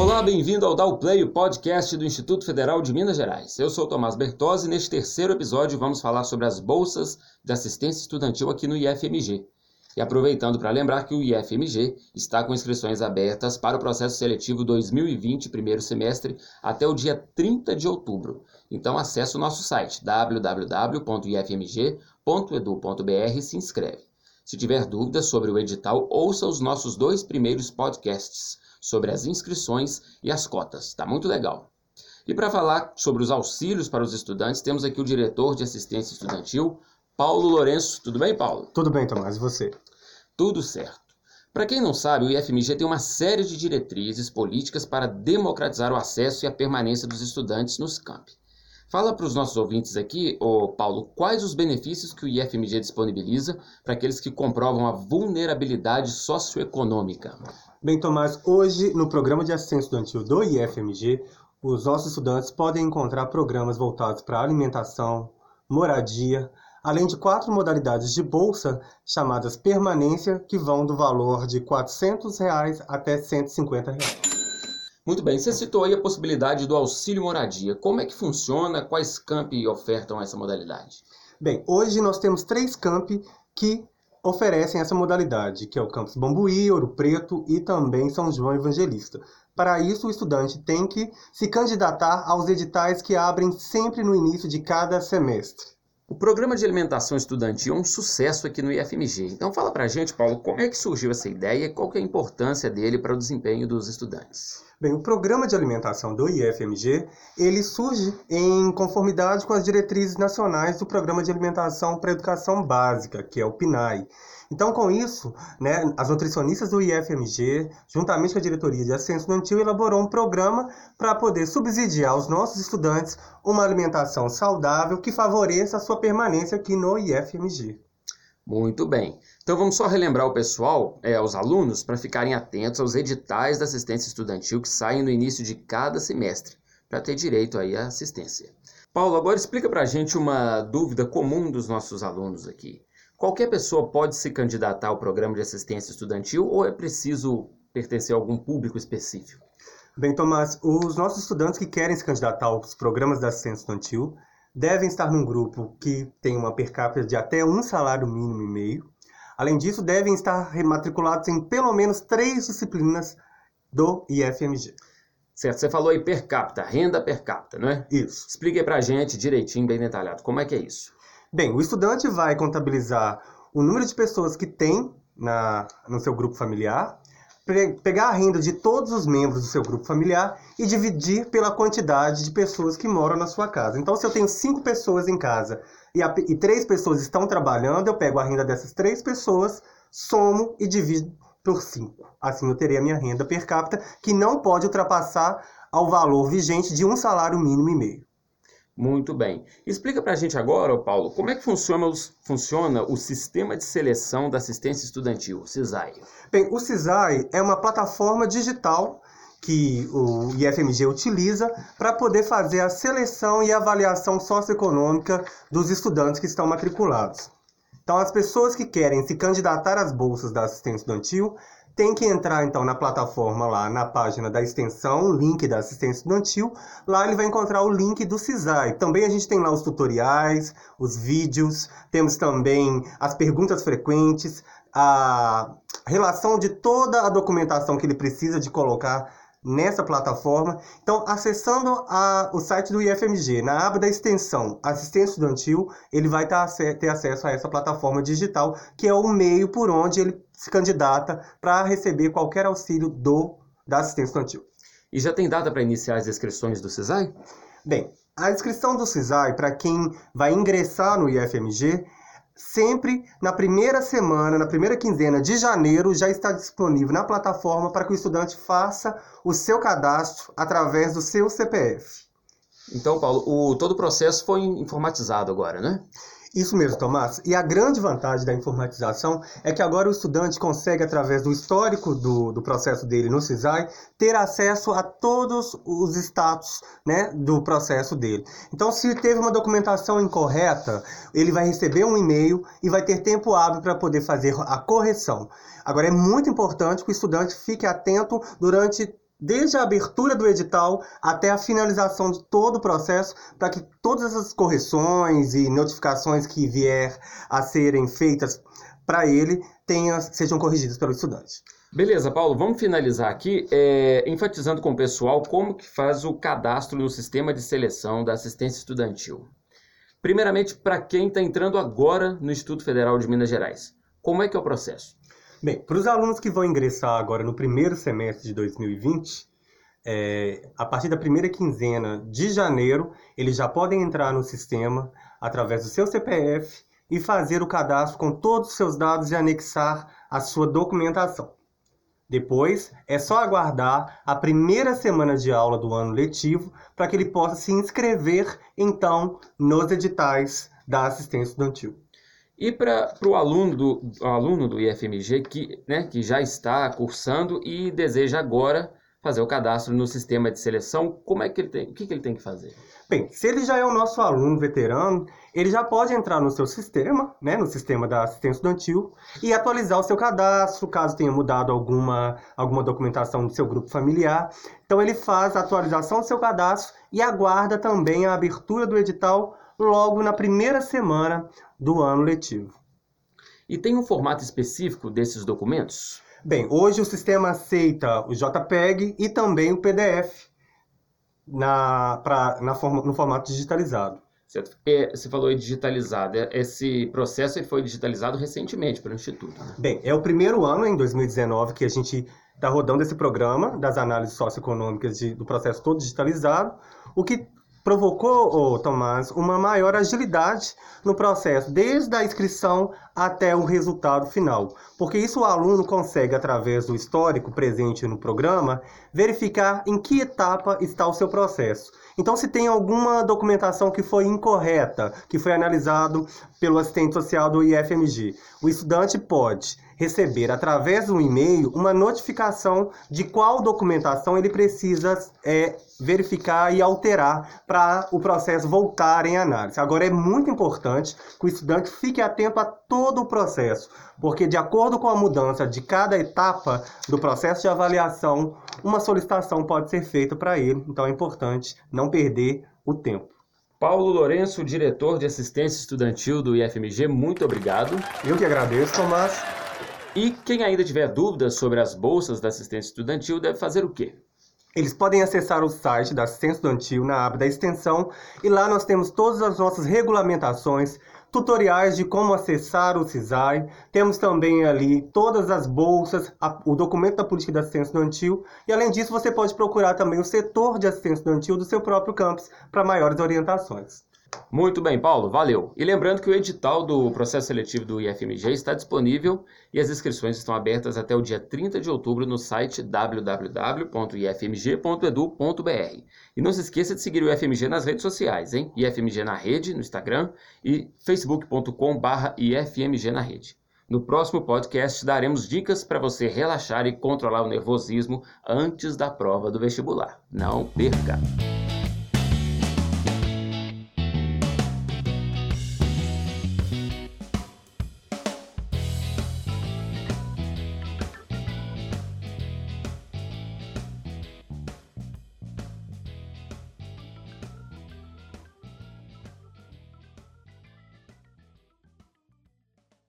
Olá, bem-vindo ao Dow Play, o podcast do Instituto Federal de Minas Gerais. Eu sou Tomás Bertozzi e neste terceiro episódio vamos falar sobre as bolsas de assistência estudantil aqui no IFMG. E aproveitando para lembrar que o IFMG está com inscrições abertas para o processo seletivo 2020, primeiro semestre, até o dia 30 de outubro. Então acesse o nosso site www.ifmg.edu.br e se inscreve. Se tiver dúvidas sobre o edital, ouça os nossos dois primeiros podcasts sobre as inscrições e as cotas. Está muito legal. E para falar sobre os auxílios para os estudantes, temos aqui o diretor de assistência estudantil, Paulo Lourenço. Tudo bem, Paulo? Tudo bem, Tomás. E você? Tudo certo. Para quem não sabe, o IFMG tem uma série de diretrizes políticas para democratizar o acesso e a permanência dos estudantes nos campi. Fala para os nossos ouvintes aqui, ô Paulo, quais os benefícios que o IFMG disponibiliza para aqueles que comprovam a vulnerabilidade socioeconômica? Bem, Tomás, hoje no programa de assistência estudantil do IFMG, os nossos estudantes podem encontrar programas voltados para alimentação, moradia, além de quatro modalidades de bolsa chamadas permanência, que vão do valor de 400 reais até 150 reais. Muito bem, você citou aí a possibilidade do auxílio moradia. Como é que funciona? Quais campi ofertam essa modalidade? Bem, hoje nós temos três campi que oferecem essa modalidade, que é o campus Bambuí, Ouro Preto e também São João Evangelista. Para isso, o estudante tem que se candidatar aos editais que abrem sempre no início de cada semestre. O programa de alimentação estudantil é um sucesso aqui no IFMG. Então fala pra gente, Paulo, como é que surgiu essa ideia e qual é a importância dele para o desempenho dos estudantes? Bem, o programa de alimentação do IFMG, ele surge em conformidade com as diretrizes nacionais do Programa de Alimentação para Educação Básica, que é o PNAE. Então, com isso, né, as nutricionistas do IFMG, juntamente com a diretoria de assistência estudantil, elaborou um programa para poder subsidiar aos nossos estudantes uma alimentação saudável que favoreça a sua permanência aqui no IFMG. Muito bem. Então vamos só relembrar o pessoal, é, os alunos, para ficarem atentos aos editais da assistência estudantil que saem no início de cada semestre, para ter direito aí à assistência. Paulo, agora explica para a gente uma dúvida comum dos nossos alunos aqui. Qualquer pessoa pode se candidatar ao programa de assistência estudantil ou é preciso pertencer a algum público específico? Bem, Tomás, os nossos estudantes que querem se candidatar aos programas da assistência estudantil devem estar num grupo que tem uma per capita de até um salário mínimo e meio. Além disso, devem estar matriculados em pelo menos três disciplinas do IFMG. Certo, você falou aí per capita, renda per capita, não é? Isso. Explique aí pra gente direitinho, bem detalhado, como é que é isso? Bem, o estudante vai contabilizar o número de pessoas que tem na, no seu grupo familiar, pegar a renda de todos os membros do seu grupo familiar e dividir pela quantidade de pessoas que moram na sua casa. Então, se eu tenho cinco pessoas em casa e, a, e três pessoas estão trabalhando, eu pego a renda dessas três pessoas, somo e divido por cinco. Assim, eu terei a minha renda per capita, que não pode ultrapassar ao valor vigente de um salário mínimo e meio. Muito bem. Explica para a gente agora, Paulo, como é que funciona, os, funciona o Sistema de Seleção da Assistência Estudantil, o CISAI? Bem, o CISAI é uma plataforma digital que o IFMG utiliza para poder fazer a seleção e avaliação socioeconômica dos estudantes que estão matriculados. Então, as pessoas que querem se candidatar às bolsas da assistência estudantil tem que entrar então na plataforma lá, na página da extensão, link da assistência estudantil. Lá ele vai encontrar o link do CISAI. Também a gente tem lá os tutoriais, os vídeos, temos também as perguntas frequentes, a relação de toda a documentação que ele precisa de colocar nessa plataforma. Então, acessando a, o site do IFMG, na aba da extensão Assistência Estudantil, ele vai tá, ter acesso a essa plataforma digital, que é o meio por onde ele se candidata para receber qualquer auxílio do da assistência estudantil. E já tem data para iniciar as inscrições do CISAI? Bem, a inscrição do CISAI para quem vai ingressar no IFMG sempre na primeira semana, na primeira quinzena de janeiro, já está disponível na plataforma para que o estudante faça o seu cadastro através do seu CPF. Então, Paulo, o, todo o processo foi informatizado agora, né? Isso mesmo, Tomás. E a grande vantagem da informatização é que agora o estudante consegue, através do histórico do, do processo dele no CISAI, ter acesso a todos os status né, do processo dele. Então, se teve uma documentação incorreta, ele vai receber um e-mail e vai ter tempo hábil para poder fazer a correção. Agora, é muito importante que o estudante fique atento durante desde a abertura do edital até a finalização de todo o processo, para que todas essas correções e notificações que vier a serem feitas para ele sejam corrigidas pelo estudante. Beleza, Paulo, vamos finalizar aqui é, enfatizando com o pessoal como que faz o cadastro no sistema de seleção da assistência estudantil. Primeiramente, para quem está entrando agora no Instituto Federal de Minas Gerais, como é que é o processo? Bem, para os alunos que vão ingressar agora no primeiro semestre de 2020, é, a partir da primeira quinzena de janeiro, eles já podem entrar no sistema através do seu CPF e fazer o cadastro com todos os seus dados e anexar a sua documentação. Depois, é só aguardar a primeira semana de aula do ano letivo para que ele possa se inscrever, então, nos editais da assistência estudantil. E para o aluno do, aluno do IFMG que, né, que já está cursando e deseja agora fazer o cadastro no sistema de seleção, como é que ele tem, o que, que ele tem que fazer? Bem, se ele já é o nosso aluno veterano, ele já pode entrar no seu sistema, né, no sistema da assistência estudantil, e atualizar o seu cadastro, caso tenha mudado alguma, alguma documentação do seu grupo familiar. Então ele faz a atualização do seu cadastro e aguarda também a abertura do edital logo na primeira semana do ano letivo. E tem um formato específico desses documentos? Bem, hoje o sistema aceita o JPEG e também o PDF na, pra, na forma, no formato digitalizado. Certo. É, você falou em digitalizado. É, esse processo foi digitalizado recentemente pelo Instituto. Né? Bem, é o primeiro ano, em 2019, que a gente está rodando esse programa das análises socioeconômicas de, do processo todo digitalizado, o que provocou, oh, Tomás, uma maior agilidade no processo, desde a inscrição até o resultado final. Porque isso o aluno consegue, através do histórico presente no programa, verificar em que etapa está o seu processo. Então, se tem alguma documentação que foi incorreta, que foi analisado pelo assistente social do IFMG, o estudante pode receber através do e-mail uma notificação de qual documentação ele precisa é, verificar e alterar para o processo voltar em análise. Agora é muito importante que o estudante fique atento a todo o processo, porque de acordo com a mudança de cada etapa do processo de avaliação, uma solicitação pode ser feita para ele. Então é importante não perder o tempo. Paulo Lourenço, diretor de assistência estudantil do IFMG, muito obrigado. Eu que agradeço, Tomás. E quem ainda tiver dúvidas sobre as bolsas da assistência estudantil deve fazer o quê? Eles podem acessar o site da assistência estudantil na aba da extensão e lá nós temos todas as nossas regulamentações, tutoriais de como acessar o CISAI. Temos também ali todas as bolsas, a, o documento da política da assistência estudantil e além disso você pode procurar também o setor de assistência estudantil do seu próprio campus para maiores orientações. Muito bem, Paulo, valeu. E lembrando que o edital do processo seletivo do IFMG está disponível e as inscrições estão abertas até o dia 30 de outubro no site www.ifmg.edu.br. E não se esqueça de seguir o IFMG nas redes sociais, hein? IFMG na rede, no Instagram e facebook.com/ifmg na rede. No próximo podcast daremos dicas para você relaxar e controlar o nervosismo antes da prova do vestibular. Não perca!